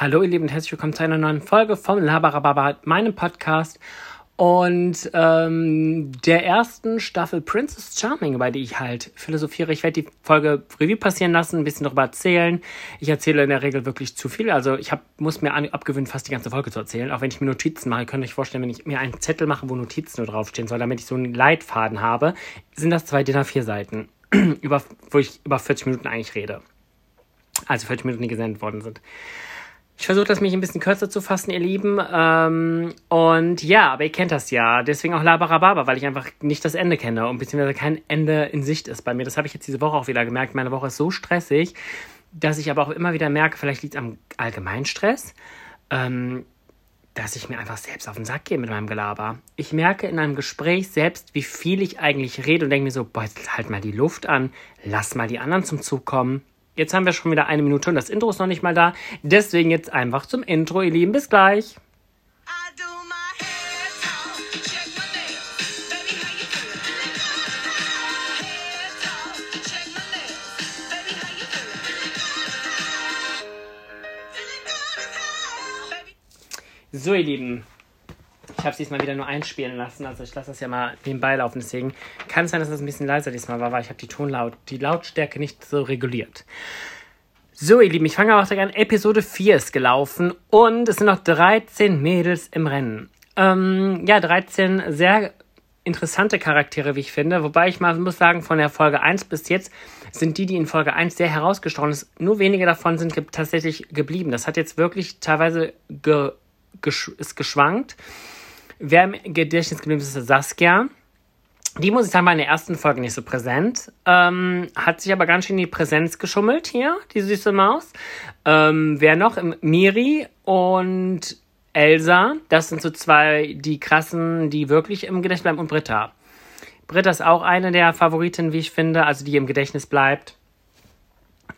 Hallo ihr Lieben und herzlich willkommen zu einer neuen Folge vom Labarababa, meinem Podcast und ähm, der ersten Staffel Princess Charming, über die ich halt philosophiere. Ich werde die Folge Revue passieren lassen, ein bisschen darüber erzählen. Ich erzähle in der Regel wirklich zu viel. Also ich hab, muss mir abgewöhnen, fast die ganze Folge zu erzählen. Auch wenn ich mir Notizen mache, könnt ihr euch vorstellen, wenn ich mir einen Zettel mache, wo Notizen nur draufstehen soll, damit ich so einen Leitfaden habe, sind das zwei DIN A4 Seiten, wo ich über 40 Minuten eigentlich rede. Also 40 Minuten, die gesendet worden sind. Ich versuche das mich ein bisschen kürzer zu fassen, ihr Lieben. Ähm, und ja, aber ihr kennt das ja. Deswegen auch Labarababa, weil ich einfach nicht das Ende kenne und beziehungsweise kein Ende in Sicht ist bei mir. Das habe ich jetzt diese Woche auch wieder gemerkt. Meine Woche ist so stressig, dass ich aber auch immer wieder merke, vielleicht liegt es am Allgemeinstress, ähm, dass ich mir einfach selbst auf den Sack gehe mit meinem Gelaber. Ich merke in einem Gespräch selbst, wie viel ich eigentlich rede und denke mir so, boah, jetzt halt mal die Luft an, lass mal die anderen zum Zug kommen. Jetzt haben wir schon wieder eine Minute und das Intro ist noch nicht mal da. Deswegen jetzt einfach zum Intro, ihr Lieben. Bis gleich. So, ihr Lieben, ich habe es diesmal wieder nur einspielen lassen, also ich lasse das ja mal nebenbei laufen. Deswegen kann es sein, dass es ein bisschen leiser diesmal war, weil ich habe die Tonlaut, die Lautstärke nicht so reguliert. So, ihr Lieben, ich fange auch direkt an. Episode 4 ist gelaufen und es sind noch 13 Mädels im Rennen. Ähm, ja, 13 sehr interessante Charaktere, wie ich finde. Wobei ich mal muss sagen, von der Folge 1 bis jetzt sind die, die in Folge 1 sehr herausgestochen sind, nur wenige davon sind ge tatsächlich geblieben. Das hat jetzt wirklich teilweise ge gesch ist geschwankt. Wer im Gedächtnis geblieben ist, ist Saskia. Die muss ich sagen, war in der ersten Folge nicht so präsent. Ähm, hat sich aber ganz schön in die Präsenz geschummelt hier, die süße Maus. Ähm, wer noch? Miri und Elsa. Das sind so zwei, die krassen, die wirklich im Gedächtnis bleiben. Und Britta. Britta ist auch eine der Favoriten, wie ich finde, also die im Gedächtnis bleibt.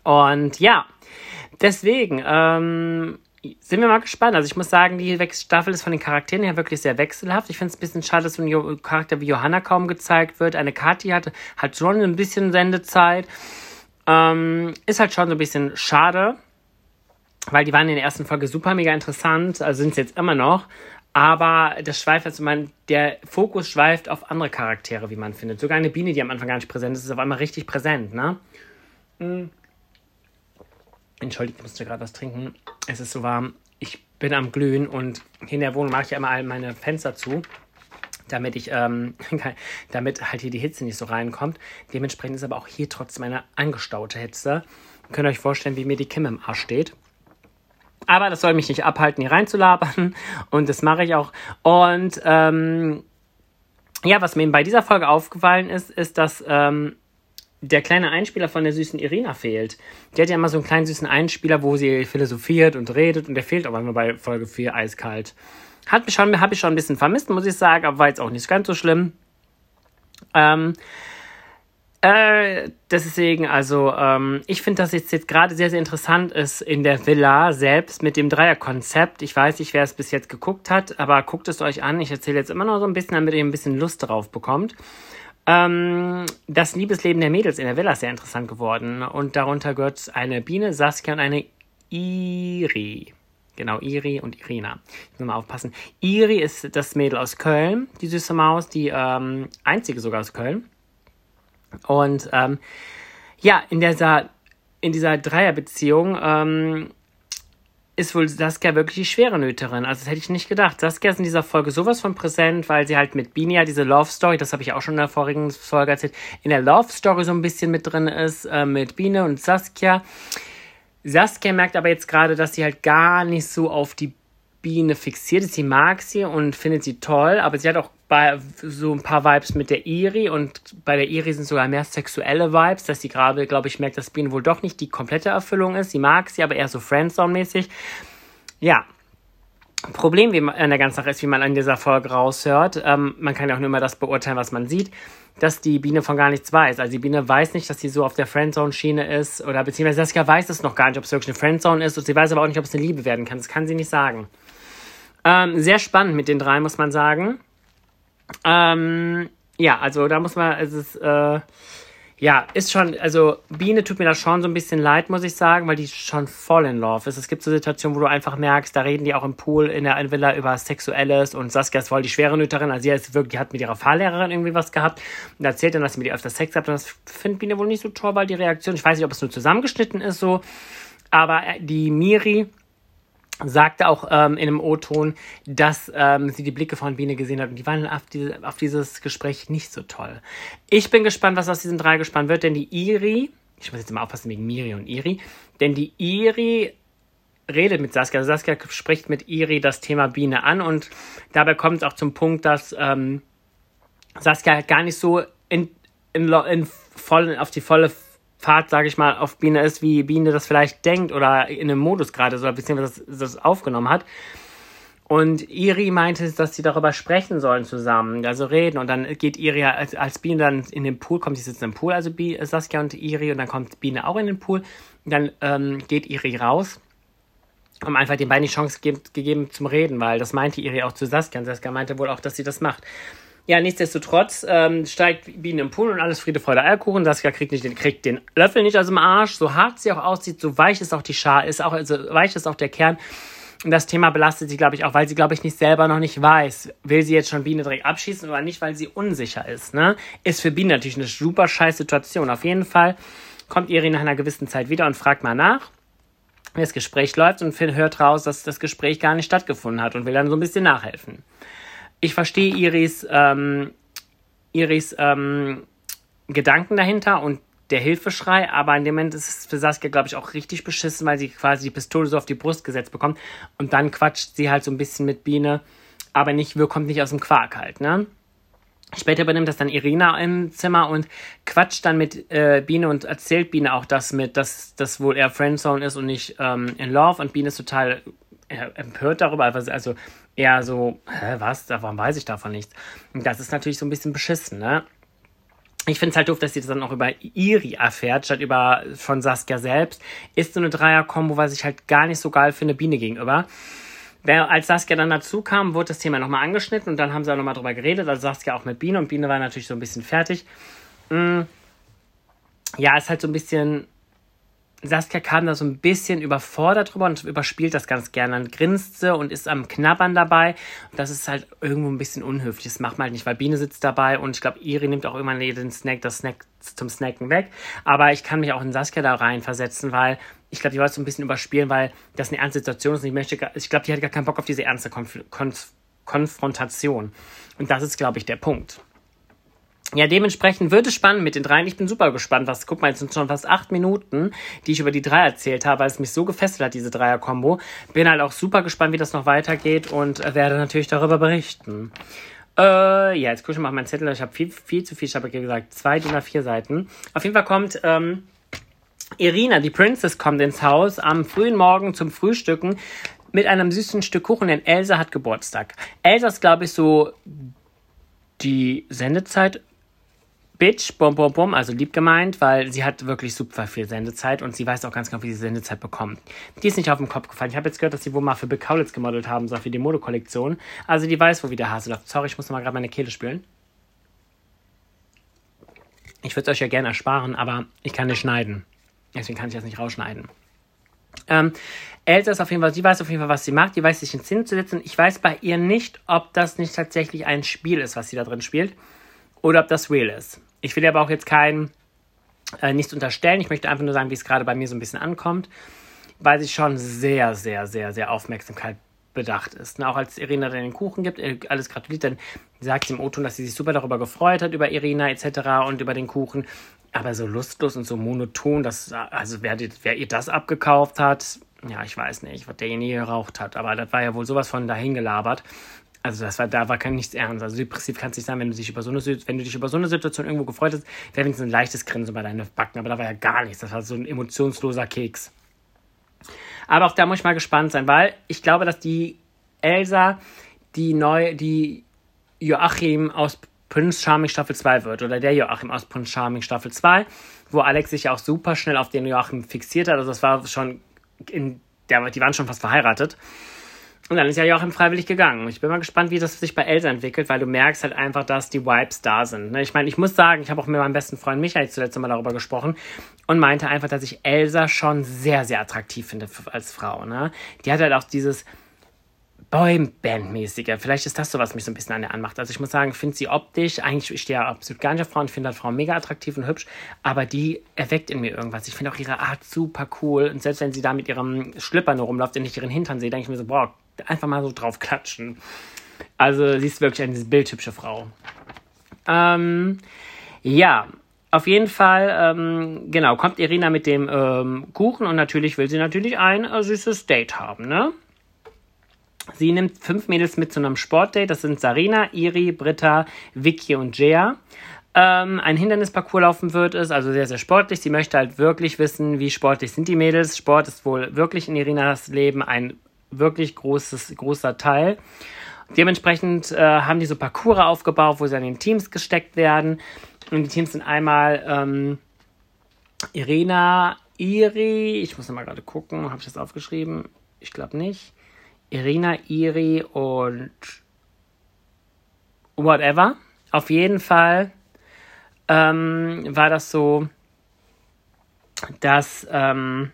Und ja, deswegen, ähm, sind wir mal gespannt. Also ich muss sagen, die Staffel ist von den Charakteren her wirklich sehr wechselhaft. Ich finde es ein bisschen schade, dass so ein Charakter wie Johanna kaum gezeigt wird. Eine Kathi hat, hat schon ein bisschen Sendezeit. Ähm, ist halt schon so ein bisschen schade, weil die waren in der ersten Folge super mega interessant, also sind es jetzt immer noch. Aber das schweift, also man, der Fokus schweift auf andere Charaktere, wie man findet. Sogar eine Biene, die am Anfang gar nicht präsent ist, ist auf einmal richtig präsent, ne? Mhm. Entschuldigt, ich musste gerade was trinken. Es ist so warm. Ich bin am Glühen und hier in der Wohnung mache ich ja immer all meine Fenster zu, damit ich, ähm, damit halt hier die Hitze nicht so reinkommt. Dementsprechend ist aber auch hier trotzdem eine angestaute Hitze. Ihr könnt euch vorstellen, wie mir die Kim im Arsch steht. Aber das soll mich nicht abhalten, hier reinzulabern. Und das mache ich auch. Und ähm, ja, was mir bei dieser Folge aufgefallen ist, ist, dass ähm, der kleine Einspieler von der süßen Irina fehlt. Die hat ja immer so einen kleinen süßen Einspieler, wo sie philosophiert und redet und der fehlt aber immer bei Folge 4 eiskalt. Hat mich schon, habe ich schon ein bisschen vermisst, muss ich sagen, aber war jetzt auch nicht ganz so schlimm. Ähm, äh, deswegen, also, ähm, ich finde, dass es jetzt gerade sehr, sehr interessant ist in der Villa selbst mit dem Dreierkonzept. Ich weiß nicht, wer es bis jetzt geguckt hat, aber guckt es euch an. Ich erzähle jetzt immer noch so ein bisschen, damit ihr ein bisschen Lust drauf bekommt. Ähm, das Liebesleben der Mädels in der Villa ist sehr interessant geworden. Und darunter gehört eine Biene, Saskia und eine Iri. Genau, Iri und Irina. Ich muss mal aufpassen. Iri ist das Mädel aus Köln, die süße Maus, die ähm, einzige sogar aus Köln. Und ähm, ja, in dieser, in dieser Dreierbeziehung ähm, ist wohl Saskia wirklich die schwere Nöterin. Also das hätte ich nicht gedacht. Saskia ist in dieser Folge sowas von präsent, weil sie halt mit Binia diese Love Story, das habe ich auch schon in der vorigen Folge erzählt, in der Love Story so ein bisschen mit drin ist, äh, mit Biene und Saskia. Saskia merkt aber jetzt gerade, dass sie halt gar nicht so auf die Biene fixiert ist. Sie mag sie und findet sie toll, aber sie hat auch so ein paar Vibes mit der Iri und bei der Iri sind sogar mehr sexuelle Vibes, dass sie gerade, glaube ich, merkt, dass Biene wohl doch nicht die komplette Erfüllung ist. Sie mag sie, aber eher so Friendzone-mäßig. Ja. Problem wie an der ganzen Sache ist, wie man an dieser Folge raushört, ähm, man kann ja auch nur immer das beurteilen, was man sieht, dass die Biene von gar nichts weiß. Also die Biene weiß nicht, dass sie so auf der Friendzone-Schiene ist oder beziehungsweise Saskia weiß es noch gar nicht, ob es wirklich eine Friendzone ist und sie weiß aber auch nicht, ob es eine Liebe werden kann. Das kann sie nicht sagen. Ähm, sehr spannend mit den drei, muss man sagen. Ähm, ja, also da muss man, es ist, äh, ja, ist schon, also Biene tut mir das schon so ein bisschen leid, muss ich sagen, weil die schon voll in Love ist. Es gibt so Situationen, wo du einfach merkst, da reden die auch im Pool in der Villa über Sexuelles und Saskia ist voll die schwere Nüterin, also sie ist wirklich, hat mit ihrer Fahrlehrerin irgendwie was gehabt und erzählt dann, dass sie mit ihr öfter Sex hat und das findet Biene wohl nicht so toll, weil die Reaktion, ich weiß nicht, ob es nur zusammengeschnitten ist so, aber äh, die Miri sagte auch ähm, in einem O-Ton, dass ähm, sie die Blicke von Biene gesehen hat und die waren auf, diese, auf dieses Gespräch nicht so toll. Ich bin gespannt, was aus diesen drei gespannt wird, denn die Iri, ich muss jetzt mal aufpassen wegen Miri und Iri, denn die Iri redet mit Saskia. Also Saskia spricht mit Iri das Thema Biene an und dabei kommt es auch zum Punkt, dass ähm, Saskia gar nicht so in, in, in voll, auf die volle Fahrt, sage ich mal, auf Biene ist, wie Biene das vielleicht denkt oder in einem Modus gerade so, beziehungsweise das, das aufgenommen hat. Und Iri meinte, dass sie darüber sprechen sollen zusammen, also reden. Und dann geht Iri als, als Biene dann in den Pool, kommt, sie sitzen im Pool, also Bi, Saskia und Iri, und dann kommt Biene auch in den Pool. Und dann ähm, geht Iri raus, um einfach den beiden die Chance gegeben, gegeben zum Reden, weil das meinte Iri auch zu Saskia. Und Saskia meinte wohl auch, dass sie das macht. Ja, nichtsdestotrotz ähm, steigt Biene im Pool und alles Friede, Freude, Eierkuchen. Saskia kriegt, nicht den, kriegt den Löffel nicht aus dem Arsch. So hart sie auch aussieht, so weich ist auch die Schale, ist auch, also weich ist auch der Kern. Und das Thema belastet sie, glaube ich, auch, weil sie, glaube ich, nicht selber noch nicht weiß, will sie jetzt schon Biene direkt abschießen oder nicht, weil sie unsicher ist. Ne? Ist für Biene natürlich eine super scheiß Situation. Auf jeden Fall kommt Iri nach einer gewissen Zeit wieder und fragt mal nach, wie das Gespräch läuft und hört raus, dass das Gespräch gar nicht stattgefunden hat und will dann so ein bisschen nachhelfen ich verstehe Iris, ähm, Iris ähm, Gedanken dahinter und der Hilfeschrei, aber in dem Moment ist es für Saskia, glaube ich, auch richtig beschissen, weil sie quasi die Pistole so auf die Brust gesetzt bekommt und dann quatscht sie halt so ein bisschen mit Biene, aber nicht, kommt nicht aus dem Quark halt, ne? Später übernimmt das dann Irina im Zimmer und quatscht dann mit äh, Biene und erzählt Biene auch das mit, dass das wohl eher Friendzone ist und nicht ähm, in Love und Biene ist total empört darüber, also eher so, hä, was, warum weiß ich davon nichts? Und das ist natürlich so ein bisschen beschissen, ne? Ich finde es halt doof, dass sie das dann auch über Iri erfährt, statt über von Saskia selbst. Ist so eine Dreier-Kombo, was ich halt gar nicht so geil finde, Biene gegenüber. Als Saskia dann dazu kam, wurde das Thema nochmal angeschnitten und dann haben sie auch nochmal drüber geredet. Also Saskia auch mit Biene und Biene war natürlich so ein bisschen fertig. Mm. Ja, ist halt so ein bisschen Saskia kam da so ein bisschen überfordert drüber und überspielt das ganz gerne. Dann grinst sie und ist am Knabbern dabei. Das ist halt irgendwo ein bisschen unhöflich. Das macht man halt nicht, weil Biene sitzt dabei und ich glaube, Iri nimmt auch immer den Snack, das Snack zum Snacken weg. Aber ich kann mich auch in Saskia da reinversetzen, weil ich glaube, die wollte so ein bisschen überspielen, weil das eine ernste Situation ist und ich möchte, ich glaube, die hat gar keinen Bock auf diese ernste Konf Konf Konfrontation. Und das ist, glaube ich, der Punkt ja, dementsprechend wird es spannend mit den dreien. Ich bin super gespannt. Was, guck mal, jetzt sind schon fast acht Minuten, die ich über die drei erzählt habe, weil es mich so gefesselt hat, diese Dreier-Kombo. Bin halt auch super gespannt, wie das noch weitergeht und werde natürlich darüber berichten. Äh, ja, jetzt gucke ich mal meinen Zettel. Ich habe viel, viel zu viel, ich habe gesagt, zwei oder vier Seiten. Auf jeden Fall kommt, ähm, Irina, die Princess, kommt ins Haus am frühen Morgen zum Frühstücken mit einem süßen Stück Kuchen, denn Elsa hat Geburtstag. Elsa ist, glaube ich, so die Sendezeit Bitch, bum, bum, bum, also lieb gemeint, weil sie hat wirklich super viel Sendezeit und sie weiß auch ganz genau, wie sie Sendezeit bekommt. Die ist nicht auf den Kopf gefallen. Ich habe jetzt gehört, dass sie wohl mal für Bill Kaulitz gemodelt haben, so für die Modekollektion. Also die weiß, wo wieder der Hase läuft. Sorry, ich muss mal gerade meine Kehle spülen. Ich würde es euch ja gerne ersparen, aber ich kann nicht schneiden. Deswegen kann ich das nicht rausschneiden. Ähm, Elsa ist auf jeden Fall, sie weiß auf jeden Fall, was sie macht. Die weiß sich in Szene zu setzen. Ich weiß bei ihr nicht, ob das nicht tatsächlich ein Spiel ist, was sie da drin spielt. Oder ob das real ist. Ich will aber auch jetzt kein äh, nichts unterstellen. Ich möchte einfach nur sagen, wie es gerade bei mir so ein bisschen ankommt, weil sie schon sehr, sehr, sehr, sehr Aufmerksamkeit bedacht ist. Und auch als Irina dann den Kuchen gibt, äh, alles gratuliert, dann sagt sie im O-Ton, dass sie sich super darüber gefreut hat, über Irina etc. und über den Kuchen. Aber so lustlos und so monoton, dass, also wer, wer ihr das abgekauft hat, ja, ich weiß nicht, was derjenige geraucht hat, aber das war ja wohl sowas von dahingelabert. Also das war, da war kein nichts ernst. Also depressiv kannst du nicht sein, wenn du dich über so eine, wenn du dich über so eine Situation irgendwo gefreut hast, wäre wenigstens ein leichtes Grinsen bei deinen Backen. Aber da war ja gar nichts. Das war so ein emotionsloser Keks. Aber auch da muss ich mal gespannt sein, weil ich glaube, dass die Elsa die neu, die Joachim aus Prince Charming Staffel 2 wird. Oder der Joachim aus Prince Charming Staffel 2, wo Alex sich auch super schnell auf den Joachim fixiert hat. Also das war schon in der, die waren schon fast verheiratet. Und dann ist ja Joachim freiwillig gegangen. Ich bin mal gespannt, wie das sich bei Elsa entwickelt, weil du merkst halt einfach, dass die Vibes da sind. Ne? Ich meine, ich muss sagen, ich habe auch mit meinem besten Freund Michael zuletzt mal darüber gesprochen und meinte einfach, dass ich Elsa schon sehr, sehr attraktiv finde als Frau. Ne? Die hat halt auch dieses Boyband-mäßige. Vielleicht ist das so, was mich so ein bisschen an der anmacht. Also ich muss sagen, finde sie optisch, eigentlich ich stehe ja absolut gar nicht auf Frauen, finde halt Frauen mega attraktiv und hübsch, aber die erweckt in mir irgendwas. Ich finde auch ihre Art super cool und selbst wenn sie da mit ihrem Schlipper nur rumläuft und ich ihren Hintern sehe, denke ich mir so, boah, einfach mal so drauf klatschen. Also sie ist wirklich eine bildhübsche Frau. Ähm, ja, auf jeden Fall, ähm, genau, kommt Irina mit dem ähm, Kuchen und natürlich will sie natürlich ein äh, süßes Date haben, ne? Sie nimmt fünf Mädels mit zu einem Sportdate. Das sind Sarina, Iri, Britta, Vicky und Jea. Ähm, ein Hindernisparcours laufen wird es, also sehr, sehr sportlich. Sie möchte halt wirklich wissen, wie sportlich sind die Mädels. Sport ist wohl wirklich in Irinas Leben ein wirklich großes, großer Teil. Dementsprechend äh, haben die so Parcours aufgebaut, wo sie dann in Teams gesteckt werden. Und die Teams sind einmal ähm, Irina, Iri, ich muss mal gerade gucken, habe ich das aufgeschrieben? Ich glaube nicht. Irina, Iri und whatever. Auf jeden Fall ähm, war das so, dass ähm,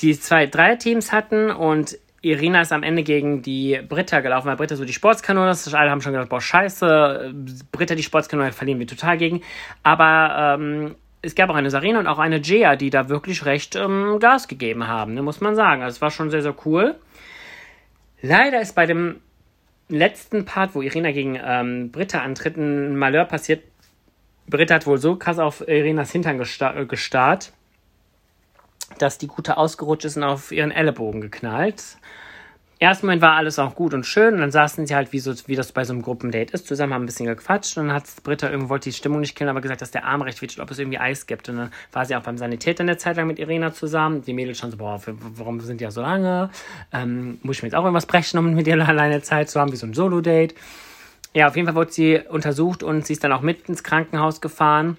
die zwei, drei Teams hatten und Irina ist am Ende gegen die Britta gelaufen, weil Britta so die Sportskanone ist. Alle haben schon gedacht, boah, scheiße, Britta die Sportskanone verlieren wir total gegen. Aber ähm, es gab auch eine Sarina und auch eine Jea, die da wirklich recht ähm, Gas gegeben haben, ne, muss man sagen. Also es war schon sehr, sehr cool. Leider ist bei dem letzten Part, wo Irina gegen ähm, Britta antritt, ein Malheur passiert. Britta hat wohl so krass auf Irinas Hintern gestarrt, dass die Gute ausgerutscht ist und auf ihren Ellenbogen geknallt. Erst Moment war alles auch gut und schön und dann saßen sie halt, wie, so, wie das bei so einem Gruppendate ist, zusammen, haben ein bisschen gequatscht und dann hat Britta irgendwo wollte die Stimmung nicht killen, aber gesagt, dass der Arm recht wehtut, ob es irgendwie Eis gibt. Und dann war sie auch beim Sanitäter eine Zeit lang mit Irina zusammen. Die Mädels schon so, boah, warum sind die ja so lange? Ähm, muss ich mir jetzt auch irgendwas brechen, um mit ihr alleine Zeit zu haben, wie so ein Solo-Date. Ja, auf jeden Fall wurde sie untersucht und sie ist dann auch mit ins Krankenhaus gefahren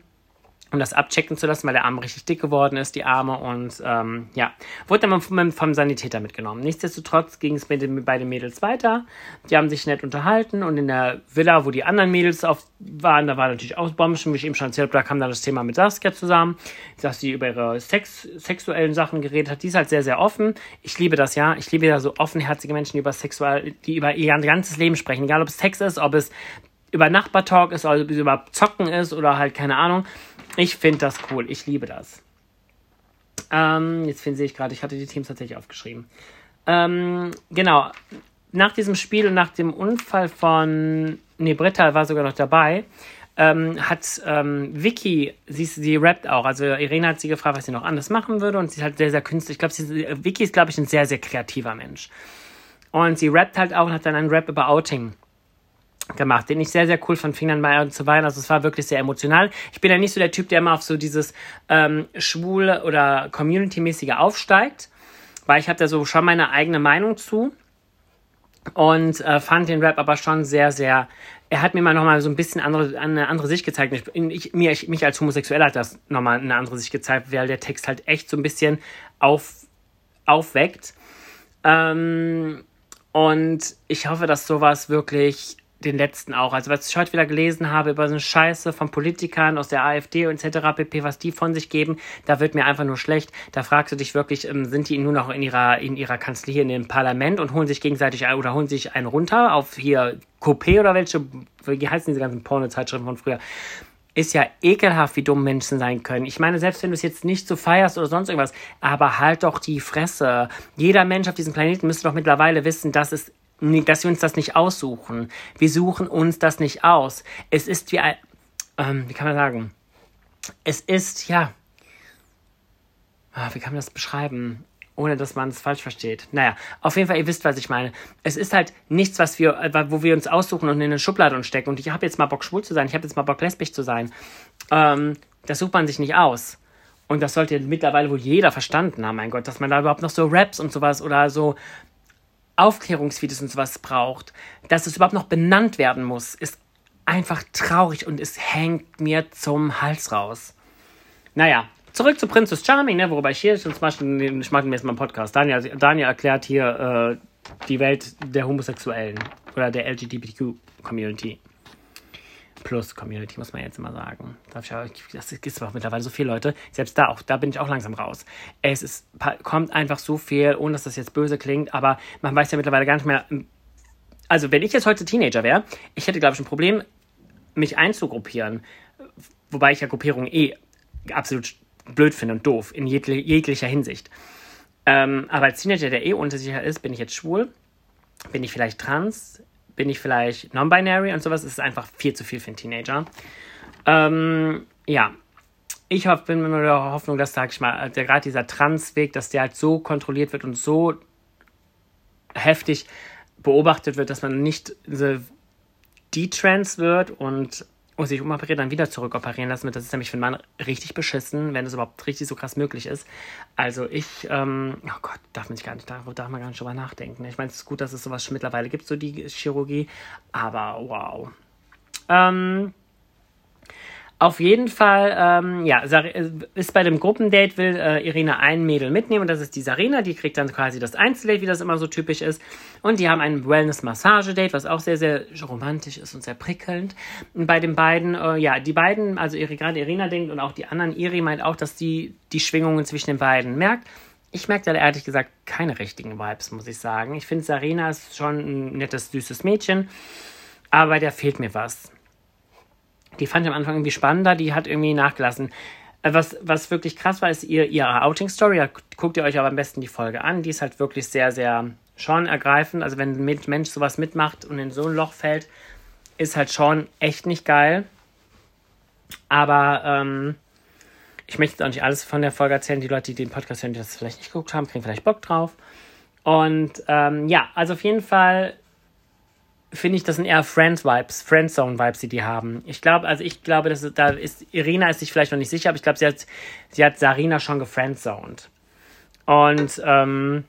um das abchecken zu lassen, weil der Arm richtig dick geworden ist, die Arme. Und ähm, ja, wurde dann vom, vom Sanitäter mitgenommen. Nichtsdestotrotz ging es mit den beiden Mädels weiter. Die haben sich nett unterhalten und in der Villa, wo die anderen Mädels auf waren, da war natürlich auch Bomben, wie ich eben schon erzählt habe, da kam dann das Thema mit Saskia zusammen, dass sie über ihre Sex, sexuellen Sachen geredet hat. Die ist halt sehr, sehr offen. Ich liebe das ja. Ich liebe ja so offenherzige Menschen, die über sexuell, die über ihr ganzes Leben sprechen. Egal ob es Sex ist, ob es über Nachbartalk ist, ob es über Zocken ist oder halt keine Ahnung. Ich finde das cool. Ich liebe das. Ähm, jetzt finde ich gerade, ich hatte die Teams tatsächlich aufgeschrieben. Ähm, genau. Nach diesem Spiel und nach dem Unfall von. Ne, Britta war sogar noch dabei. Ähm, hat ähm, Vicky, sie, sie rappt auch. Also Irene hat sie gefragt, was sie noch anders machen würde und sie ist halt sehr, sehr künstlich. Ich glaube, Vicky ist, glaube ich, ein sehr, sehr kreativer Mensch. Und sie rappt halt auch und hat dann einen Rap über Outing gemacht, den ich sehr, sehr cool fand, fing dann mal zu weinen. Also es war wirklich sehr emotional. Ich bin ja nicht so der Typ, der immer auf so dieses ähm, schwule oder Community-mäßige aufsteigt, weil ich habe da so schon meine eigene Meinung zu und äh, fand den Rap aber schon sehr, sehr. Er hat mir mal nochmal so ein bisschen andere, eine andere Sicht gezeigt. Ich, ich, mir, ich, mich als Homosexueller hat das nochmal eine andere Sicht gezeigt, weil der Text halt echt so ein bisschen auf, aufweckt. Ähm, und ich hoffe, dass sowas wirklich den letzten auch. Also was ich heute wieder gelesen habe über so eine Scheiße von Politikern aus der AfD und etc. pp, was die von sich geben, da wird mir einfach nur schlecht. Da fragst du dich wirklich, ähm, sind die nur noch in ihrer, in ihrer Kanzlei in dem Parlament und holen sich gegenseitig oder holen sich einen runter auf hier Coupé oder welche, wie heißen diese ganzen Porno-Zeitschriften von früher? ist ja ekelhaft, wie dumm Menschen sein können. Ich meine, selbst wenn du es jetzt nicht so feierst oder sonst irgendwas, aber halt doch die Fresse. Jeder Mensch auf diesem Planeten müsste doch mittlerweile wissen, dass es dass wir uns das nicht aussuchen. Wir suchen uns das nicht aus. Es ist wie ein, ähm, wie kann man sagen? Es ist, ja, ah, wie kann man das beschreiben? ohne dass man es falsch versteht. Naja, auf jeden Fall, ihr wisst, was ich meine. Es ist halt nichts, was wir, äh, wo wir uns aussuchen und in eine Schublade uns stecken. Und ich habe jetzt mal Bock, schwul zu sein, ich habe jetzt mal Bock, lesbisch zu sein. Ähm, das sucht man sich nicht aus. Und das sollte mittlerweile wohl jeder verstanden haben, mein Gott, dass man da überhaupt noch so Raps und sowas oder so Aufklärungsvideos und sowas braucht, dass es überhaupt noch benannt werden muss, ist einfach traurig und es hängt mir zum Hals raus. Naja, zurück zu Princess Charming, ne, worüber ich hier, sonst mache ich mache jetzt mal einen Podcast. Daniel, Daniel erklärt hier äh, die Welt der Homosexuellen oder der LGBTQ-Community. Plus Community, muss man jetzt immer sagen. Das ist auch mittlerweile so viele Leute. Selbst da auch, da bin ich auch langsam raus. Es ist, kommt einfach so viel, ohne dass das jetzt böse klingt, aber man weiß ja mittlerweile gar nicht mehr. Also, wenn ich jetzt heute Teenager wäre, ich hätte, glaube ich, ein Problem, mich einzugruppieren. Wobei ich ja Gruppierungen eh absolut blöd finde und doof, in jeglicher Hinsicht. Ähm, aber als Teenager, der eh unsicher ist, bin ich jetzt schwul? Bin ich vielleicht trans? Bin ich vielleicht non-binary und sowas? Es ist einfach viel zu viel für einen Teenager. Ähm, ja, ich hoffe, bin mit der Hoffnung, dass, sag ich mal, gerade dieser Transweg, dass der halt so kontrolliert wird und so heftig beobachtet wird, dass man nicht detrans wird und und sich umoperiert, dann wieder zurückoperieren lassen. Das ist nämlich für einen Mann richtig beschissen, wenn es überhaupt richtig so krass möglich ist. Also ich, ähm, oh Gott, darf man nicht gar nicht, darf, darf man gar nicht drüber nachdenken. Ich meine, es ist gut, dass es sowas mittlerweile gibt, so die Chirurgie, aber wow. Ähm, auf jeden Fall, ähm, ja, äh, ist bei dem Gruppendate, will äh, Irina ein Mädel mitnehmen und das ist die Sarina, die kriegt dann quasi das Einzeldate, wie das immer so typisch ist. Und die haben ein Wellness-Massage-Date, was auch sehr, sehr romantisch ist und sehr prickelnd. Und bei den beiden, äh, ja, die beiden, also gerade Irina denkt und auch die anderen, Iri meint auch, dass die die Schwingungen zwischen den beiden merkt. Ich merke da ehrlich gesagt keine richtigen Vibes, muss ich sagen. Ich finde, Sarina ist schon ein nettes, süßes Mädchen, aber der fehlt mir was. Die fand ich am Anfang irgendwie spannender, die hat irgendwie nachgelassen. Äh, was, was wirklich krass war, ist ihr, ihre Outing-Story. Guckt ihr euch aber am besten die Folge an. Die ist halt wirklich sehr, sehr schon ergreifend. Also wenn ein Mensch sowas mitmacht und in so ein Loch fällt, ist halt schon echt nicht geil. Aber ähm, ich möchte jetzt auch nicht alles von der Folge erzählen. Die Leute, die den Podcast hören, die das vielleicht nicht geguckt haben, kriegen vielleicht Bock drauf. Und ähm, ja, also auf jeden Fall finde ich, das sind eher Friends-Vibes, Friendzone-Vibes, die die haben. Ich glaube, also ich glaube, dass da ist, Irina ist sich vielleicht noch nicht sicher, aber ich glaube, sie hat, sie hat Sarina schon gefriendzoned. Und, ähm,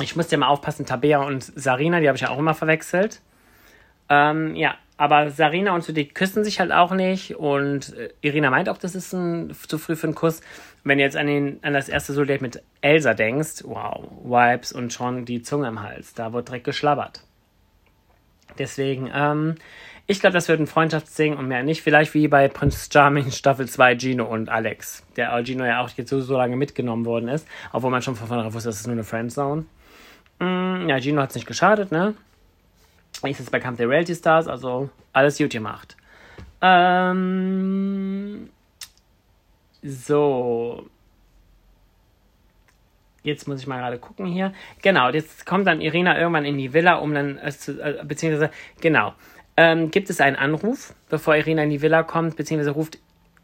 ich muss ja mal aufpassen, Tabea und Sarina, die habe ich ja auch immer verwechselt. Ähm, ja, aber Sarina und so, die küssen sich halt auch nicht. Und äh, Irina meint auch, das ist ein, zu früh für einen Kuss. Wenn du jetzt an, den, an das erste Solo-Date mit Elsa denkst, wow, Vibes und schon die Zunge im Hals, da wird direkt geschlabbert. Deswegen, ähm, ich glaube, das wird ein Freundschaftsding und mehr nicht. Vielleicht wie bei Prince Charming Staffel 2 Gino und Alex. Der Gino ja auch jetzt so, so lange mitgenommen worden ist, obwohl man schon von vornherein wusste, das ist nur eine Friendzone. Mm, ja, Gino hat es nicht geschadet, ne? Ist jetzt bei Camp der Reality Stars, also alles gut gemacht. Ähm, so, jetzt muss ich mal gerade gucken hier. Genau, jetzt kommt dann Irina irgendwann in die Villa, um dann, äh, äh, beziehungsweise, genau, ähm, gibt es einen Anruf, bevor Irina in die Villa kommt, beziehungsweise ruft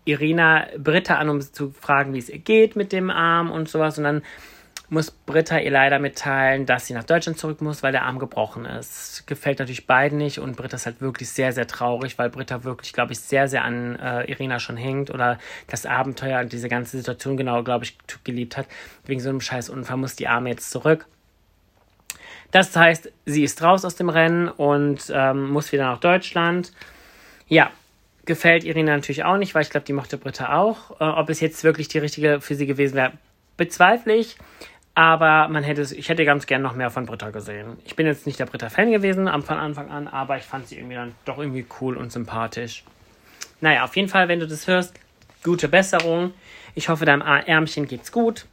Irina Britta an, um zu fragen, wie es ihr geht mit dem Arm und sowas. Und dann muss Britta ihr leider mitteilen, dass sie nach Deutschland zurück muss, weil der Arm gebrochen ist. Gefällt natürlich beiden nicht und Britta ist halt wirklich sehr, sehr traurig, weil Britta wirklich, glaube ich, sehr, sehr an äh, Irina schon hängt oder das Abenteuer und diese ganze Situation genau, glaube ich, geliebt hat. Wegen so einem scheiß Unfall muss die Arme jetzt zurück. Das heißt, sie ist raus aus dem Rennen und ähm, muss wieder nach Deutschland. Ja, gefällt Irina natürlich auch nicht, weil ich glaube, die mochte Britta auch. Äh, ob es jetzt wirklich die richtige für sie gewesen wäre, bezweifle ich. Aber man hätte ich hätte ganz gern noch mehr von Britta gesehen. Ich bin jetzt nicht der Britta-Fan gewesen von Anfang an, aber ich fand sie irgendwie dann doch irgendwie cool und sympathisch. Naja, auf jeden Fall, wenn du das hörst, gute Besserung. Ich hoffe, deinem Ärmchen geht's gut.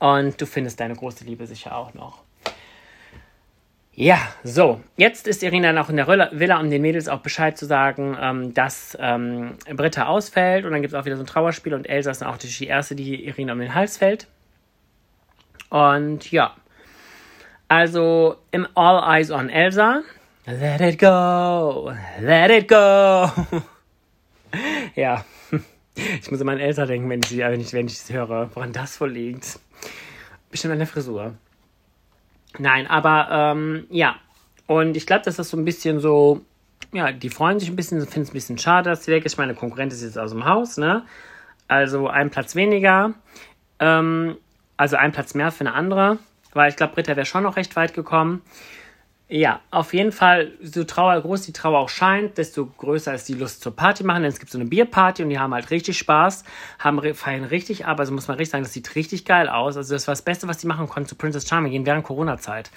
Und du findest deine große Liebe sicher auch noch. Ja, so. Jetzt ist Irina noch in der Villa, um den Mädels auch Bescheid zu sagen, ähm, dass ähm, Britta ausfällt. Und dann gibt es auch wieder so ein Trauerspiel. Und Elsa ist dann auch die erste, die Irina um den Hals fällt. Und ja, also im All Eyes on Elsa. Let it go, let it go. ja, ich muss immer an Elsa denken, wenn ich, wenn ich, wenn ich höre, woran das wohl liegt. Bestimmt an der Frisur. Nein, aber ähm, ja. Und ich glaube, dass das so ein bisschen so, ja, die freuen sich ein bisschen, finden es ein bisschen schade, dass sie weg ist. Meine Konkurrentin ist jetzt aus dem Haus, ne? Also ein Platz weniger. Ähm, also ein Platz mehr für eine andere, weil ich glaube, Britta wäre schon noch recht weit gekommen. Ja, auf jeden Fall, so Trauer, groß die Trauer auch scheint, desto größer ist die Lust zur Party machen. Denn es gibt so eine Bierparty und die haben halt richtig Spaß, haben feiern richtig ab. Also muss man richtig sagen, das sieht richtig geil aus. Also das war das Beste, was die machen konnten, zu Princess Charming gehen während Corona-Zeit.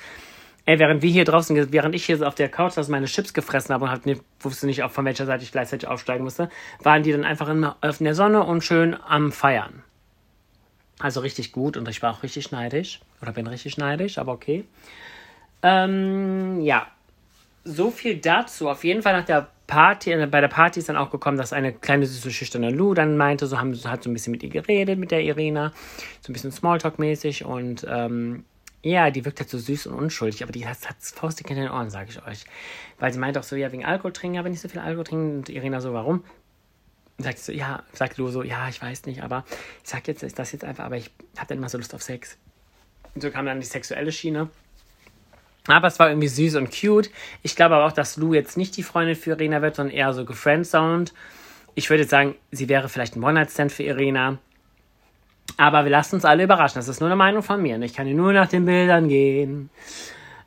Ey, während wir hier draußen, während ich hier auf der Couch saß, meine Chips gefressen habe und halt nicht, wusste nicht, von welcher Seite ich gleichzeitig aufsteigen musste, waren die dann einfach in, in der Sonne und schön am Feiern. Also richtig gut und ich war auch richtig neidisch. Oder bin richtig neidisch, aber okay. Ähm, ja, so viel dazu. Auf jeden Fall nach der Party, äh, bei der Party ist dann auch gekommen, dass eine kleine süße schüchterne Lou dann meinte, so haben hat so ein bisschen mit ihr geredet, mit der Irina, so ein bisschen Smalltalk-mäßig und ähm, ja, die wirkt halt so süß und unschuldig, aber die hat, hat Faustik in den Ohren, sage ich euch. Weil sie meinte auch so, ja, wegen Alkohol trinken, ja, wenn ich so viel Alkohol trinke. Und Irina so, warum? Sagt so, ja, sagt Lou so, ja, ich weiß nicht, aber ich sag jetzt das jetzt einfach, aber ich habe dann immer so Lust auf Sex. Und so kam dann die sexuelle Schiene. Aber es war irgendwie süß und cute. Ich glaube aber auch, dass Lou jetzt nicht die Freundin für Irina wird, sondern eher so gefriendzoned. Ich würde jetzt sagen, sie wäre vielleicht ein One-Night-Stand für Irina. Aber wir lassen uns alle überraschen. Das ist nur eine Meinung von mir. Ich kann nur nach den Bildern gehen.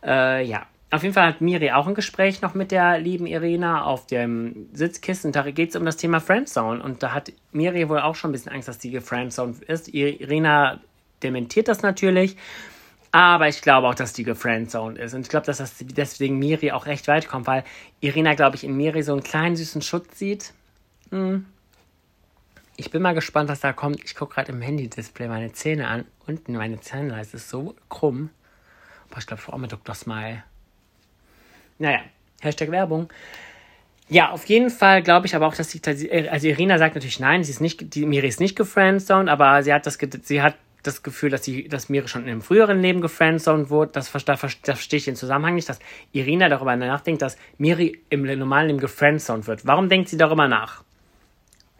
Äh, ja. Auf jeden Fall hat Miri auch ein Gespräch noch mit der lieben Irina auf dem Sitzkissen. Da geht es um das Thema Friendzone. Und da hat Miri wohl auch schon ein bisschen Angst, dass die gefriendzoned ist. Irina dementiert das natürlich. Aber ich glaube auch, dass die gefriendzoned ist. Und ich glaube, dass das deswegen Miri auch recht weit kommt, weil Irina, glaube ich, in Miri so einen kleinen süßen Schutz sieht. Hm. Ich bin mal gespannt, was da kommt. Ich gucke gerade im Handy-Display meine Zähne an. Unten meine Zahnleiste ist so krumm. Boah, ich glaube, ich auch mit Dr. Smile. Naja, Hashtag Werbung. Ja, auf jeden Fall glaube ich aber auch, dass sie, also Irina sagt natürlich nein, sie ist nicht, die Miri ist nicht gefriendzoned, aber sie hat das, sie hat das Gefühl, dass, sie, dass Miri schon in einem früheren Leben gefriendzoned wurde. Das, da, da verstehe ich den Zusammenhang nicht, dass Irina darüber nachdenkt, dass Miri im normalen Leben gefriendzoned wird. Warum denkt sie darüber nach?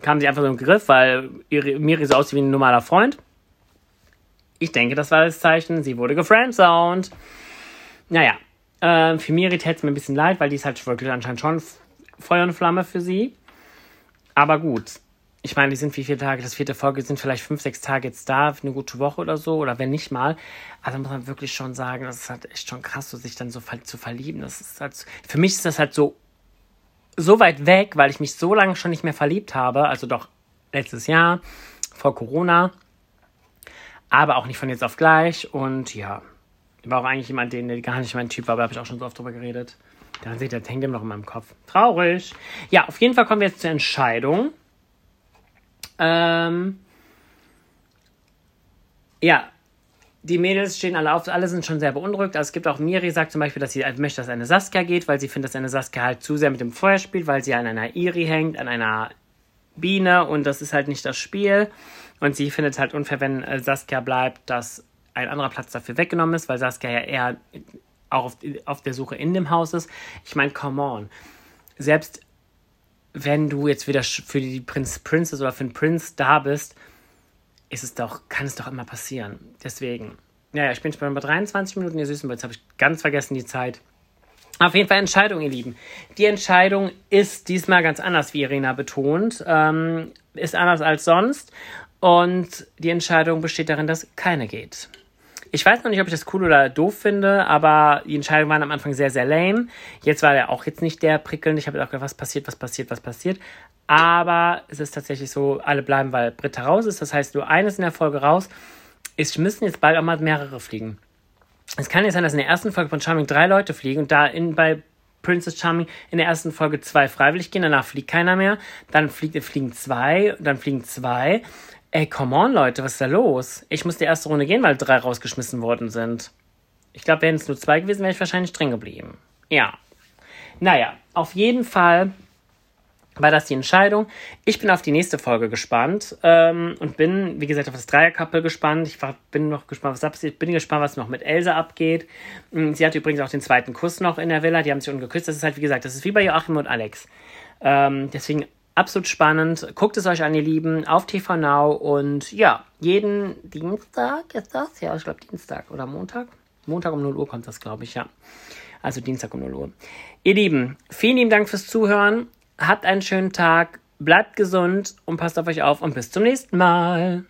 Kam sie einfach so im Griff, weil Miri so aussieht wie ein normaler Freund? Ich denke, das war das Zeichen. Sie wurde gefriendzoned. Naja, äh, für Miri täte es mir ein bisschen leid, weil die ist halt wirklich anscheinend schon Feuer und Flamme für sie. Aber gut, ich meine, die sind wie viele Tage, das vierte Folge sind vielleicht fünf, sechs Tage jetzt da, eine gute Woche oder so, oder wenn nicht mal. Also muss man wirklich schon sagen, das ist halt echt schon krass, so sich dann so zu verlieben. Das ist halt, für mich ist das halt so, so weit weg, weil ich mich so lange schon nicht mehr verliebt habe, also doch letztes Jahr, vor Corona, aber auch nicht von jetzt auf gleich und ja, war auch eigentlich jemand, der gar nicht mein Typ war, aber da habe ich auch schon so oft drüber geredet. Dann seht ihr, das hängt ihm noch in meinem Kopf. Traurig. Ja, auf jeden Fall kommen wir jetzt zur Entscheidung. Ähm, ja, die Mädels stehen alle auf, alle sind schon sehr beunruhigt. Also es gibt auch Miri, sagt zum Beispiel, dass sie möchte, dass eine Saskia geht, weil sie findet, dass eine Saskia halt zu sehr mit dem Feuer spielt, weil sie an einer Iri hängt, an einer Biene und das ist halt nicht das Spiel. Und sie findet halt unfair, wenn äh, Saskia bleibt, dass ein anderer Platz dafür weggenommen ist, weil Saskia ja eher auch auf, auf der Suche in dem Haus ist. Ich meine, come on. Selbst wenn du jetzt wieder für die Prinz Princess oder für den Prinz da bist, ist es doch, kann es doch immer passieren. Deswegen, ja, ja ich bin schon bei 23 Minuten, ihr Süßen, jetzt habe ich ganz vergessen die Zeit. Auf jeden Fall Entscheidung, ihr Lieben. Die Entscheidung ist diesmal ganz anders, wie Irina betont. Ähm, ist anders als sonst. Und die Entscheidung besteht darin, dass keine geht. Ich weiß noch nicht, ob ich das cool oder doof finde, aber die Entscheidungen waren am Anfang sehr, sehr lame. Jetzt war er auch jetzt nicht der prickelnd. Ich habe auch gedacht, was passiert, was passiert, was passiert. Aber es ist tatsächlich so, alle bleiben, weil Britta raus ist. Das heißt, nur eines in der Folge raus. Es müssen jetzt bald auch mal mehrere fliegen. Es kann jetzt sein, dass in der ersten Folge von Charming drei Leute fliegen und da in, bei Princess Charming in der ersten Folge zwei freiwillig gehen, danach fliegt keiner mehr, dann fliegt, fliegen zwei, dann fliegen zwei, Ey, come on, Leute, was ist da los? Ich muss die erste Runde gehen, weil drei rausgeschmissen worden sind. Ich glaube, wären es nur zwei gewesen, wäre ich wahrscheinlich drin geblieben. Ja. Naja, auf jeden Fall war das die Entscheidung. Ich bin auf die nächste Folge gespannt ähm, und bin, wie gesagt, auf das Dreierkappel gespannt. Ich war, bin noch gespannt, was abgeht. Bin gespannt, was noch mit Elsa abgeht. Hm, sie hat übrigens auch den zweiten Kuss noch in der Villa. Die haben sich unten geküsst. Das ist halt, wie gesagt, das ist wie bei Joachim und Alex. Ähm, deswegen Absolut spannend. Guckt es euch an, ihr Lieben, auf TV Now. Und ja, jeden Dienstag ist das? Ja, ich glaube Dienstag oder Montag. Montag um 0 Uhr kommt das, glaube ich, ja. Also Dienstag um 0 Uhr. Ihr Lieben, vielen lieben Dank fürs Zuhören. Habt einen schönen Tag. Bleibt gesund und passt auf euch auf und bis zum nächsten Mal.